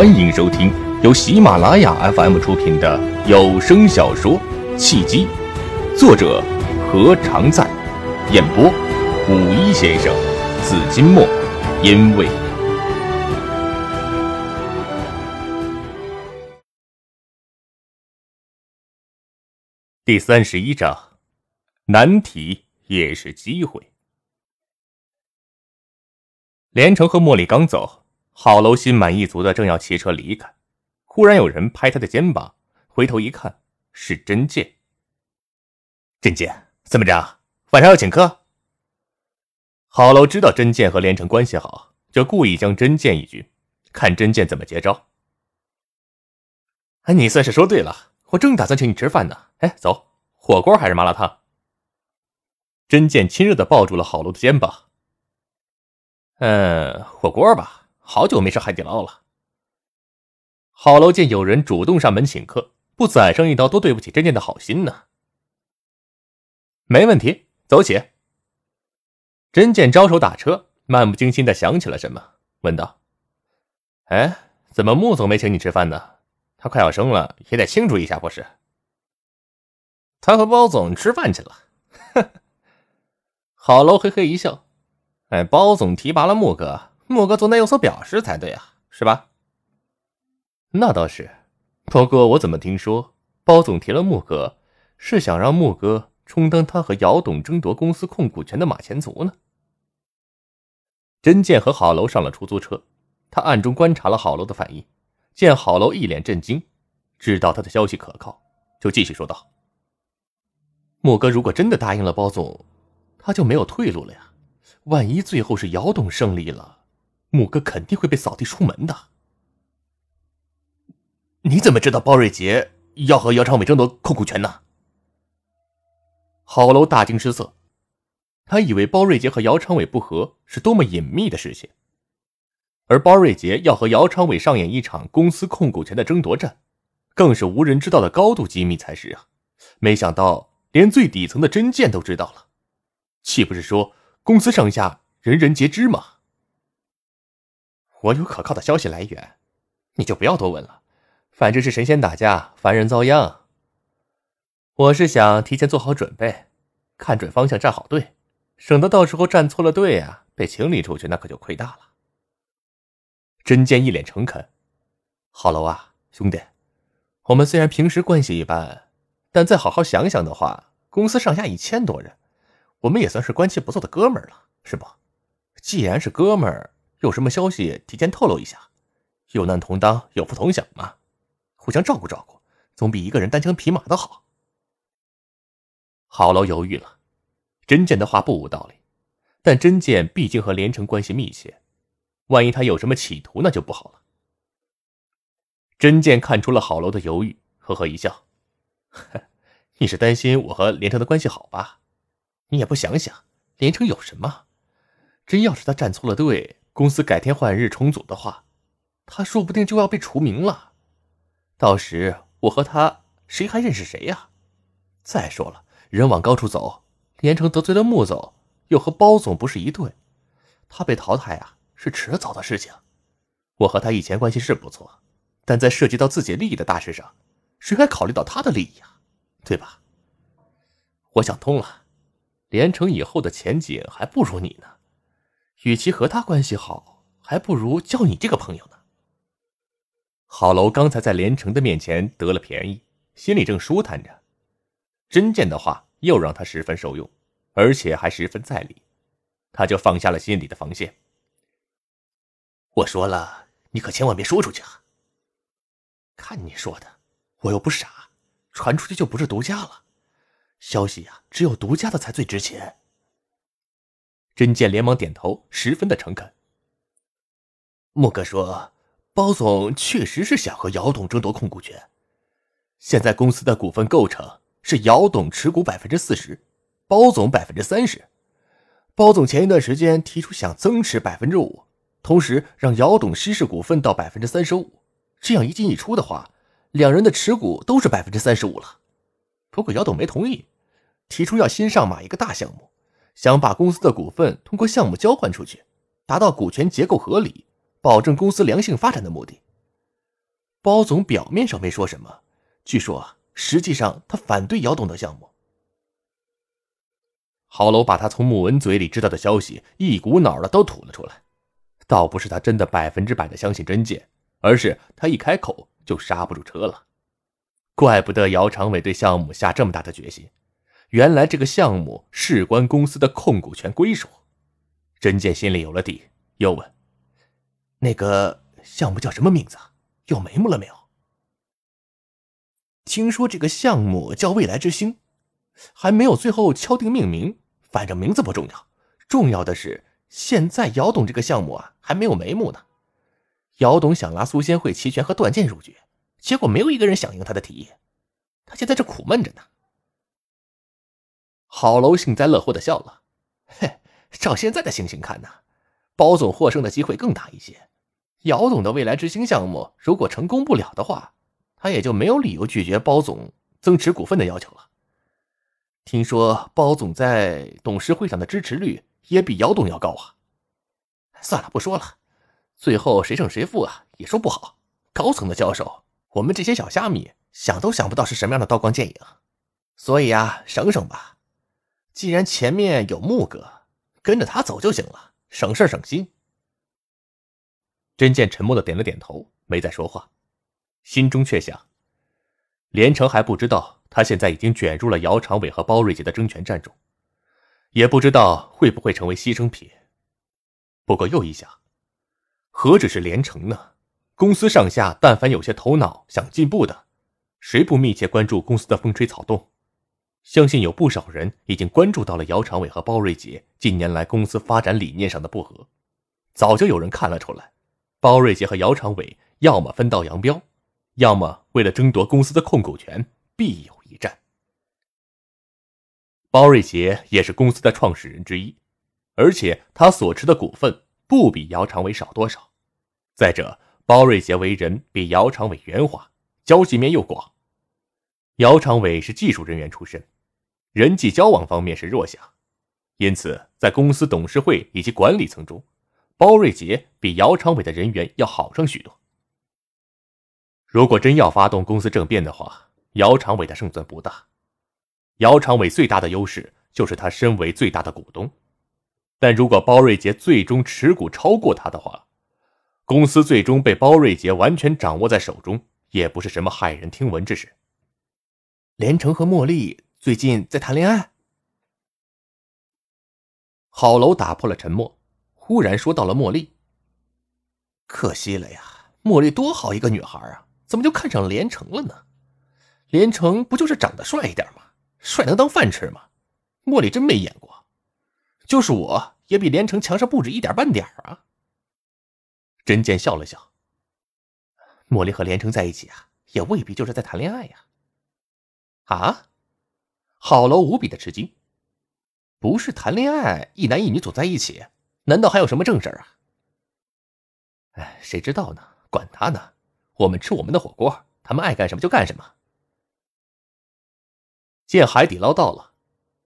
欢迎收听由喜马拉雅 FM 出品的有声小说《契机》，作者何常在，演播五一先生、紫金墨，因为第三十一章，难题也是机会。连城和茉莉刚走。郝楼心满意足的正要骑车离开，忽然有人拍他的肩膀，回头一看是甄剑。甄健怎么着？晚上要请客？郝楼知道甄健和连城关系好，就故意将甄健一军，看甄健怎么接招。哎，你算是说对了，我正打算请你吃饭呢。哎，走，火锅还是麻辣烫？甄健亲热的抱住了郝楼的肩膀。嗯，火锅吧。好久没吃海底捞了。郝楼见有人主动上门请客，不宰上一刀，多对不起甄健的好心呢。没问题，走起。甄健招手打车，漫不经心的想起了什么，问道：“哎，怎么穆总没请你吃饭呢？他快要生了，也得庆祝一下，不是？”他和包总吃饭去了。郝楼嘿嘿一笑：“哎，包总提拔了穆哥。”莫哥总得有所表示才对啊，是吧？那倒是，不过我怎么听说包总提了莫哥，是想让莫哥充当他和姚董争夺公司控股权的马前卒呢？甄健和郝楼上了出租车，他暗中观察了郝楼的反应，见郝楼一脸震惊，知道他的消息可靠，就继续说道：“莫哥如果真的答应了包总，他就没有退路了呀！万一最后是姚董胜利了……”穆哥肯定会被扫地出门的。你怎么知道包瑞杰要和姚长伟争夺控股权呢？郝楼大惊失色，他以为包瑞杰和姚长伟不和是多么隐秘的事情，而包瑞杰要和姚长伟上演一场公司控股权的争夺战，更是无人知道的高度机密才是啊！没想到连最底层的真剑都知道了，岂不是说公司上下人人皆知吗？我有可靠的消息来源，你就不要多问了。反正是神仙打架，凡人遭殃。我是想提前做好准备，看准方向，站好队，省得到时候站错了队啊，被清理出去，那可就亏大了。真剑一脸诚恳：“好楼啊，兄弟，我们虽然平时关系一般，但再好好想想的话，公司上下一千多人，我们也算是关系不错的哥们儿了，是不？既然是哥们儿。”有什么消息提前透露一下，有难同当，有福同享嘛，互相照顾照顾，总比一个人单枪匹马的好。郝楼犹豫了，真剑的话不无道理，但真剑毕竟和连城关系密切，万一他有什么企图，那就不好了。真剑看出了郝楼的犹豫，呵呵一笑：“你是担心我和连城的关系好吧？你也不想想，连城有什么？真要是他站错了队。”公司改天换日重组的话，他说不定就要被除名了。到时我和他谁还认识谁呀？再说了，人往高处走，连城得罪了穆总，又和包总不是一对，他被淘汰啊是迟早的事情。我和他以前关系是不错，但在涉及到自己利益的大事上，谁还考虑到他的利益呀？对吧？我想通了，连城以后的前景还不如你呢。与其和他关系好，还不如交你这个朋友呢。郝楼刚才在连城的面前得了便宜，心里正舒坦着。真见的话又让他十分受用，而且还十分在理，他就放下了心里的防线。我说了，你可千万别说出去啊！看你说的，我又不傻，传出去就不是独家了。消息呀，只有独家的才最值钱。甄健连忙点头，十分的诚恳。穆哥说：“包总确实是想和姚董争夺控股权。现在公司的股份构成是姚董持股百分之四十，包总百分之三十。包总前一段时间提出想增持百分之五，同时让姚董稀释股份到百分之三十五。这样一进一出的话，两人的持股都是百分之三十五了。不过姚董没同意，提出要新上马一个大项目。”想把公司的股份通过项目交换出去，达到股权结构合理、保证公司良性发展的目的。包总表面上没说什么，据说实际上他反对姚董的项目。郝楼把他从穆文嘴里知道的消息一股脑的都吐了出来，倒不是他真的百分之百的相信真剑，而是他一开口就刹不住车了。怪不得姚长伟对项目下这么大的决心，原来这个项目事关公司的控股权归属。真剑心里有了底，又问：“那个项目叫什么名字？有眉目了没有？”听说这个项目叫未来之星。还没有最后敲定命名，反正名字不重要，重要的是现在姚董这个项目啊还没有眉目呢。姚董想拉苏仙慧、齐全和段剑入局，结果没有一个人响应他的提议，他现在这苦闷着呢。郝楼幸灾乐祸的笑了，嘿，照现在的情形看呢，包总获胜的机会更大一些。姚董的未来之星项目如果成功不了的话，他也就没有理由拒绝包总增持股份的要求了。听说包总在董事会上的支持率也比姚董要高啊！算了，不说了，最后谁胜谁负啊，也说不好。高层的交手，我们这些小虾米想都想不到是什么样的刀光剑影，所以啊，省省吧。既然前面有木哥，跟着他走就行了，省事省心。真剑沉默的点了点头，没再说话，心中却想：连城还不知道。他现在已经卷入了姚长伟和包瑞杰的争权战中，也不知道会不会成为牺牲品。不过又一想，何止是连城呢？公司上下但凡有些头脑、想进步的，谁不密切关注公司的风吹草动？相信有不少人已经关注到了姚长伟和包瑞杰近年来公司发展理念上的不合。早就有人看了出来，包瑞杰和姚长伟要么分道扬镳，要么为了争夺公司的控股权，必有。一战，包瑞杰也是公司的创始人之一，而且他所持的股份不比姚长伟少多少。再者，包瑞杰为人比姚长伟圆滑，交际面又广。姚长伟是技术人员出身，人际交往方面是弱项，因此在公司董事会以及管理层中，包瑞杰比姚长伟的人缘要好上许多。如果真要发动公司政变的话，姚长伟的胜算不大。姚长伟最大的优势就是他身为最大的股东，但如果包瑞杰最终持股超过他的话，公司最终被包瑞杰完全掌握在手中，也不是什么骇人听闻之事。连城和茉莉最近在谈恋爱。郝楼打破了沉默，忽然说到了茉莉。可惜了呀，茉莉多好一个女孩啊，怎么就看上连城了呢？连城不就是长得帅一点吗？帅能当饭吃吗？茉莉真没演过，就是我也比连城强上不止一点半点啊。真剑笑了笑，茉莉和连城在一起啊，也未必就是在谈恋爱呀。啊郝楼无比的吃惊，不是谈恋爱，一男一女走在一起，难道还有什么正事啊？哎，谁知道呢？管他呢，我们吃我们的火锅，他们爱干什么就干什么。见海底捞到了，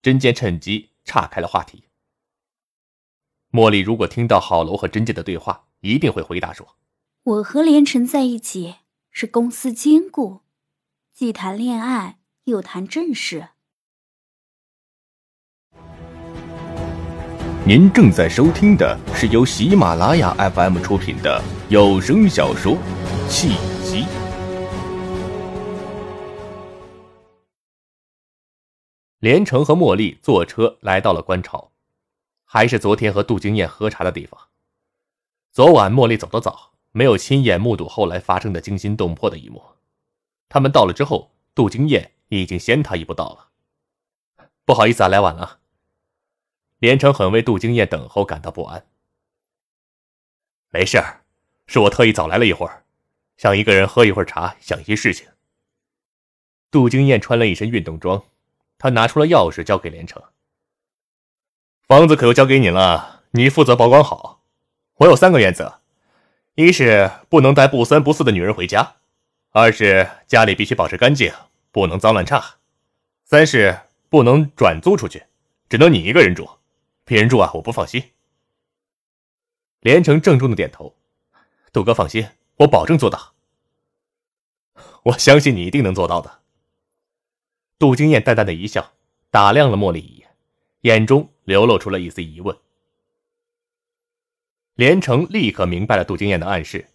真剑趁机岔开了话题。茉莉如果听到郝楼和真剑的对话，一定会回答说：“我和连城在一起是公司兼顾，既谈恋爱又谈正事。”您正在收听的是由喜马拉雅 FM 出品的有声小说《契机》。连城和茉莉坐车来到了观潮，还是昨天和杜经燕喝茶的地方。昨晚茉莉走得早，没有亲眼目睹后来发生的惊心动魄的一幕。他们到了之后，杜经燕已经先他一步到了。不好意思啊，来晚了。连城很为杜经燕等候感到不安。没事儿，是我特意早来了一会儿，想一个人喝一会儿茶，想一些事情。杜经燕穿了一身运动装。他拿出了钥匙，交给连城。房子可就交给你了，你负责保管好。我有三个原则：一是不能带不三不四的女人回家；二是家里必须保持干净，不能脏乱差；三是不能转租出去，只能你一个人住。别人住啊，我不放心。连城郑重的点头：“杜哥放心，我保证做到。”我相信你一定能做到的。杜金燕淡淡的一笑，打量了茉莉一眼，眼中流露出了一丝疑问。连城立刻明白了杜金燕的暗示，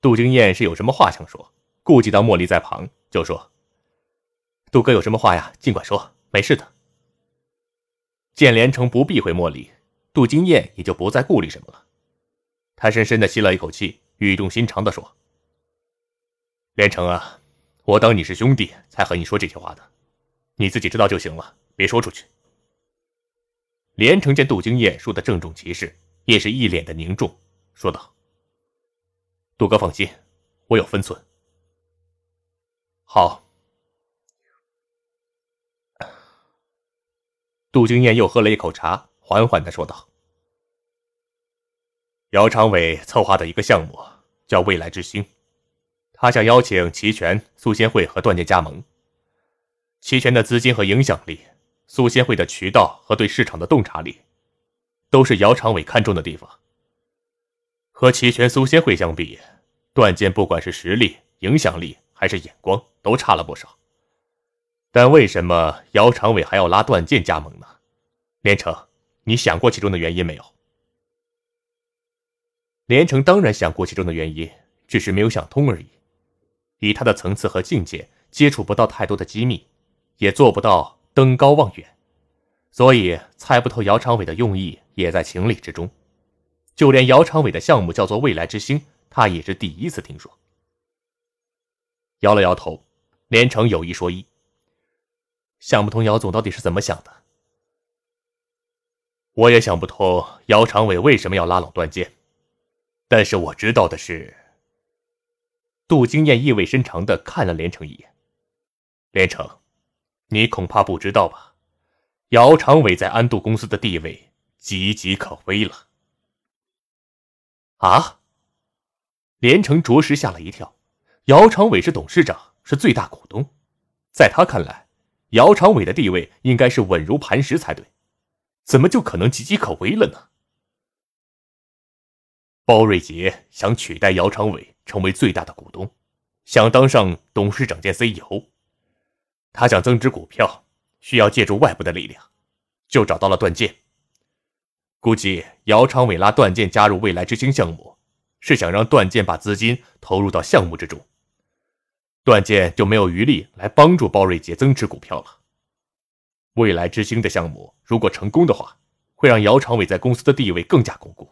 杜金燕是有什么话想说，顾及到茉莉在旁，就说：“杜哥有什么话呀？尽管说，没事的。”见连城不避讳莫莉，杜金燕也就不再顾虑什么了。他深深的吸了一口气，语重心长的说：“连城啊，我当你是兄弟才和你说这些话的。”你自己知道就行了，别说出去。连城见杜金燕说的郑重其事，也是一脸的凝重，说道：“杜哥放心，我有分寸。”好。杜金燕又喝了一口茶，缓缓的说道：“姚长伟策划的一个项目叫未来之星，他想邀请齐全、苏仙会和段剑加盟。”齐全的资金和影响力，苏仙会的渠道和对市场的洞察力，都是姚长伟看中的地方。和齐全、苏仙会相比，段剑不管是实力、影响力还是眼光，都差了不少。但为什么姚长伟还要拉段剑加盟呢？连城，你想过其中的原因没有？连城当然想过其中的原因，只是没有想通而已。以他的层次和境界，接触不到太多的机密。也做不到登高望远，所以猜不透姚长伟的用意也在情理之中。就连姚长伟的项目叫做“未来之星”，他也是第一次听说。摇了摇头，连城有一说一，想不通姚总到底是怎么想的。我也想不通姚长伟为什么要拉拢段剑，但是我知道的是，杜金燕意味深长的看了连城一眼，连城。你恐怕不知道吧，姚长伟在安度公司的地位岌岌可危了。啊！连城着实吓了一跳。姚长伟是董事长，是最大股东，在他看来，姚长伟的地位应该是稳如磐石才对，怎么就可能岌岌可危了呢？包瑞杰想取代姚长伟成为最大的股东，想当上董事长兼 CEO。他想增值股票，需要借助外部的力量，就找到了段剑。估计姚长伟拉段剑加入未来之星项目，是想让段剑把资金投入到项目之中，段剑就没有余力来帮助包瑞杰增持股票了。未来之星的项目如果成功的话，会让姚长伟在公司的地位更加巩固，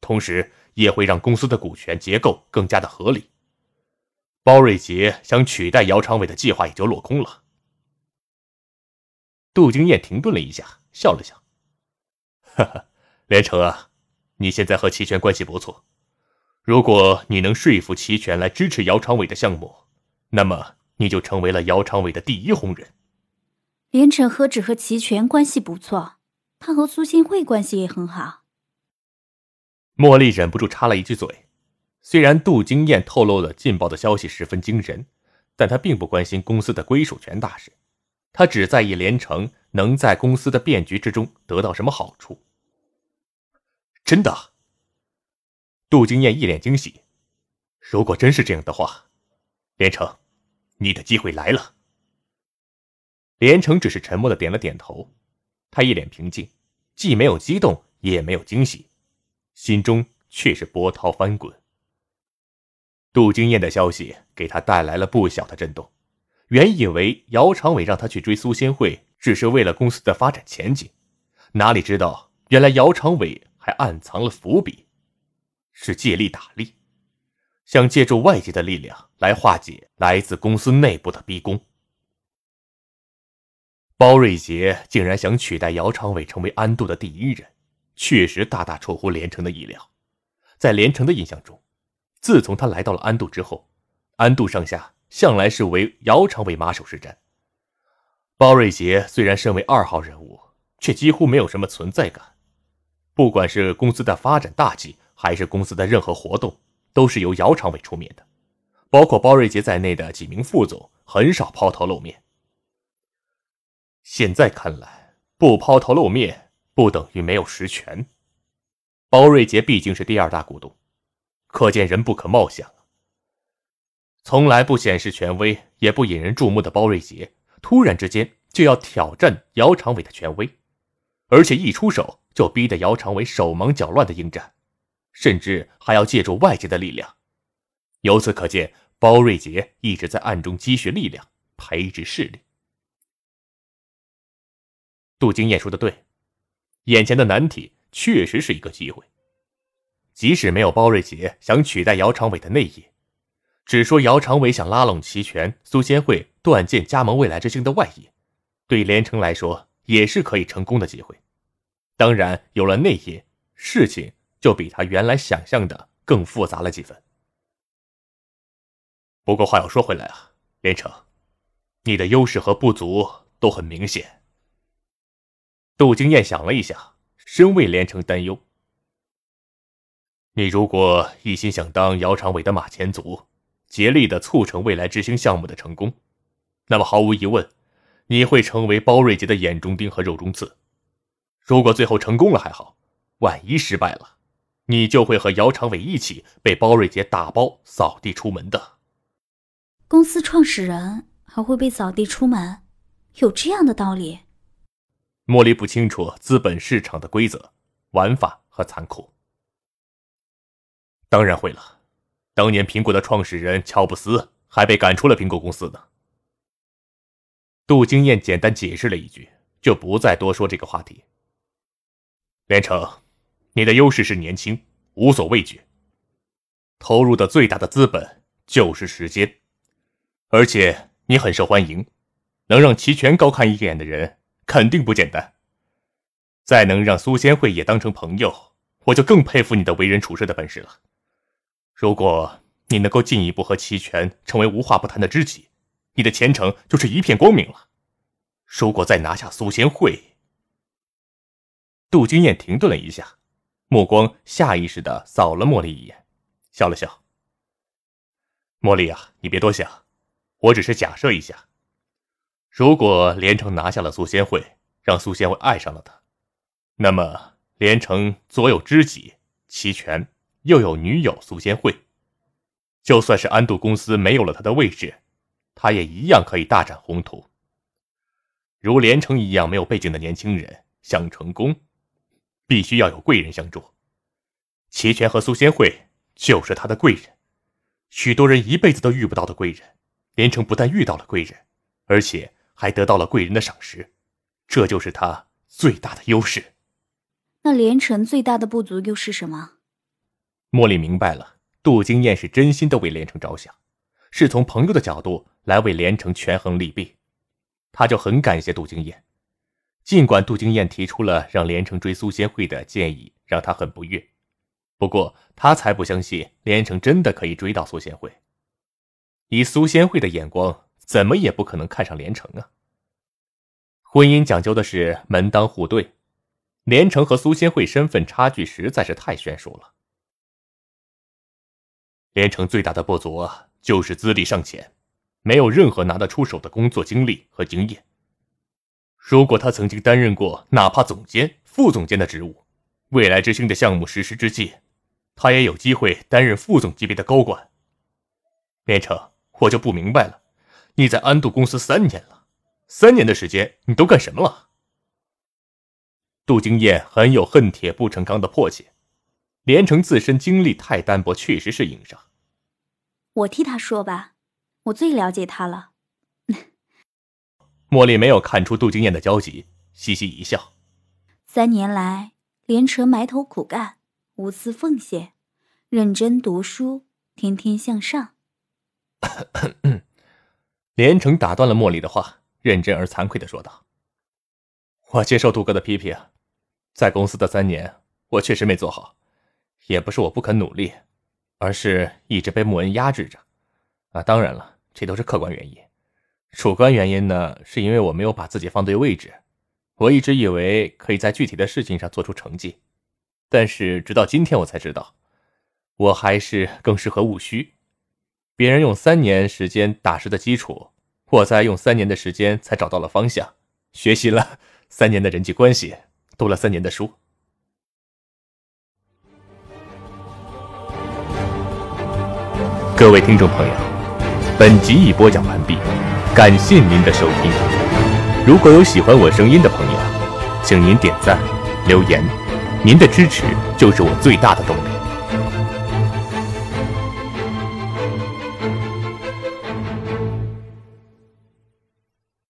同时也会让公司的股权结构更加的合理。包瑞杰想取代姚长伟的计划也就落空了。杜金燕停顿了一下，笑了笑：“哈哈，连城啊，你现在和齐全关系不错，如果你能说服齐全来支持姚长伟的项目，那么你就成为了姚长伟的第一红人。”连城何止和齐全关系不错，他和苏新会关系也很好。茉莉忍不住插了一句嘴。虽然杜金燕透露了劲爆的消息十分惊人，但她并不关心公司的归属权大事，她只在意连城能在公司的变局之中得到什么好处。真的？杜金燕一脸惊喜。如果真是这样的话，连城，你的机会来了。连城只是沉默的点了点头，他一脸平静，既没有激动，也没有惊喜，心中却是波涛翻滚。杜金燕的消息给他带来了不小的震动。原以为姚长伟让他去追苏仙慧，只是为了公司的发展前景，哪里知道原来姚长伟还暗藏了伏笔，是借力打力，想借助外界的力量来化解来自公司内部的逼宫。包瑞杰竟然想取代姚长伟成为安度的第一人，确实大大出乎连城的意料。在连城的印象中。自从他来到了安度之后，安度上下向来是为姚长伟马首是瞻。包瑞杰虽然身为二号人物，却几乎没有什么存在感。不管是公司的发展大计，还是公司的任何活动，都是由姚长伟出面的。包括包瑞杰在内的几名副总，很少抛头露面。现在看来，不抛头露面不等于没有实权。包瑞杰毕竟是第二大股东。可见人不可貌相。从来不显示权威也不引人注目的包瑞杰，突然之间就要挑战姚长伟的权威，而且一出手就逼得姚长伟手忙脚乱的应战，甚至还要借助外界的力量。由此可见，包瑞杰一直在暗中积蓄力量，培植势力。杜金燕说的对，眼前的难题确实是一个机会。即使没有包瑞杰想取代姚长伟的内应，只说姚长伟想拉拢齐全、苏仙慧、段剑加盟未来之星的外应，对连城来说也是可以成功的机会。当然，有了内应，事情就比他原来想象的更复杂了几分。不过话又说回来啊，连城，你的优势和不足都很明显。杜金燕想了一下，深为连城担忧。你如果一心想当姚长伟的马前卒，竭力的促成未来之星项目的成功，那么毫无疑问，你会成为包瑞杰的眼中钉和肉中刺。如果最后成功了还好，万一失败了，你就会和姚长伟一起被包瑞杰打包扫地出门的。公司创始人还会被扫地出门，有这样的道理？茉莉不清楚资本市场的规则、玩法和残酷。当然会了，当年苹果的创始人乔布斯还被赶出了苹果公司呢。杜金燕简单解释了一句，就不再多说这个话题。连城，你的优势是年轻，无所畏惧，投入的最大的资本就是时间，而且你很受欢迎，能让齐全高看一眼的人。肯定不简单。再能让苏仙慧也当成朋友，我就更佩服你的为人处事的本事了。如果你能够进一步和齐全成为无话不谈的知己，你的前程就是一片光明了。如果再拿下苏仙慧，杜金燕停顿了一下，目光下意识的扫了茉莉一眼，笑了笑。茉莉啊，你别多想，我只是假设一下。如果连城拿下了苏仙慧，让苏仙慧爱上了他，那么连城左有知己齐全，又有女友苏仙慧，就算是安度公司没有了他的位置，他也一样可以大展宏图。如连城一样没有背景的年轻人想成功，必须要有贵人相助。齐全和苏仙慧就是他的贵人，许多人一辈子都遇不到的贵人，连城不但遇到了贵人，而且。还得到了贵人的赏识，这就是他最大的优势。那连城最大的不足又是什么？茉莉明白了，杜金燕是真心的为连城着想，是从朋友的角度来为连城权衡利弊。他就很感谢杜金燕，尽管杜金燕提出了让连城追苏仙慧的建议，让他很不悦。不过他才不相信连城真的可以追到苏仙慧。以苏仙慧的眼光。怎么也不可能看上连城啊！婚姻讲究的是门当户对，连城和苏仙慧身份差距实在是太悬殊了。连城最大的不足，就是资历尚浅，没有任何拿得出手的工作经历和经验。如果他曾经担任过哪怕总监、副总监的职务，未来之星的项目实施之际，他也有机会担任副总级别的高管。连城，我就不明白了。你在安度公司三年了，三年的时间你都干什么了？杜金燕很有恨铁不成钢的迫切，连城自身经历太单薄，确实是硬伤。我替他说吧，我最了解他了。茉莉没有看出杜金燕的焦急，嘻嘻一笑。三年来，连城埋头苦干，无私奉献，认真读书，天天向上。连城打断了茉莉的话，认真而惭愧的说道：“我接受杜哥的批评，在公司的三年，我确实没做好，也不是我不肯努力，而是一直被穆恩压制着。啊，当然了，这都是客观原因。主观原因呢，是因为我没有把自己放对位置。我一直以为可以在具体的事情上做出成绩，但是直到今天我才知道，我还是更适合务虚。”别人用三年时间打实的基础，我在用三年的时间才找到了方向，学习了三年的人际关系，读了三年的书。各位听众朋友，本集已播讲完毕，感谢您的收听。如果有喜欢我声音的朋友，请您点赞、留言，您的支持就是我最大的动力。